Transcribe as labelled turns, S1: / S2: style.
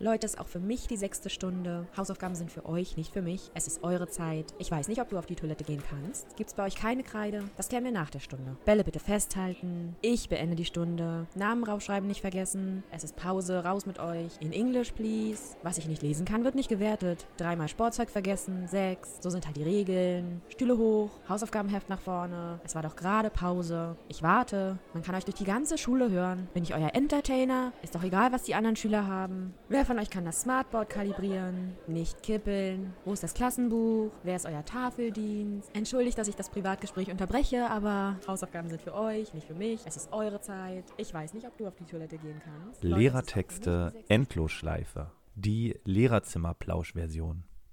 S1: Leute, ist auch für mich die sechste Stunde. Hausaufgaben sind für euch, nicht für mich. Es ist eure Zeit. Ich weiß nicht, ob du auf die Toilette gehen kannst. Gibt es bei euch keine Kreide? Das klären wir nach der Stunde. Bälle bitte festhalten. Ich beende die Stunde. Namen raufschreiben nicht vergessen. Es ist Pause, raus mit euch. In English, please. Was ich nicht lesen kann, wird nicht gewertet. Dreimal Sportzeug vergessen. Sechs. So sind halt die Regeln. Stühle hoch. Hausaufgabenheft nach vorne. Es war doch gerade Pause. Ich warte. Man kann euch durch die ganze Schule hören. Bin ich euer Entertainer? Ist doch egal, was die anderen Schüler haben. Wer von euch kann das Smartboard kalibrieren? Nicht kippeln. Wo ist das Klassenbuch? Wer ist euer Tafeldienst? Entschuldigt, dass ich das Privatgespräch unterbreche, aber Hausaufgaben sind für euch, nicht für mich. Es ist eure Zeit. Ich weiß nicht, ob du auf die Toilette gehen kannst.
S2: Lehrertexte Endlosschleife. Die Lehrerzimmerplausch-Version.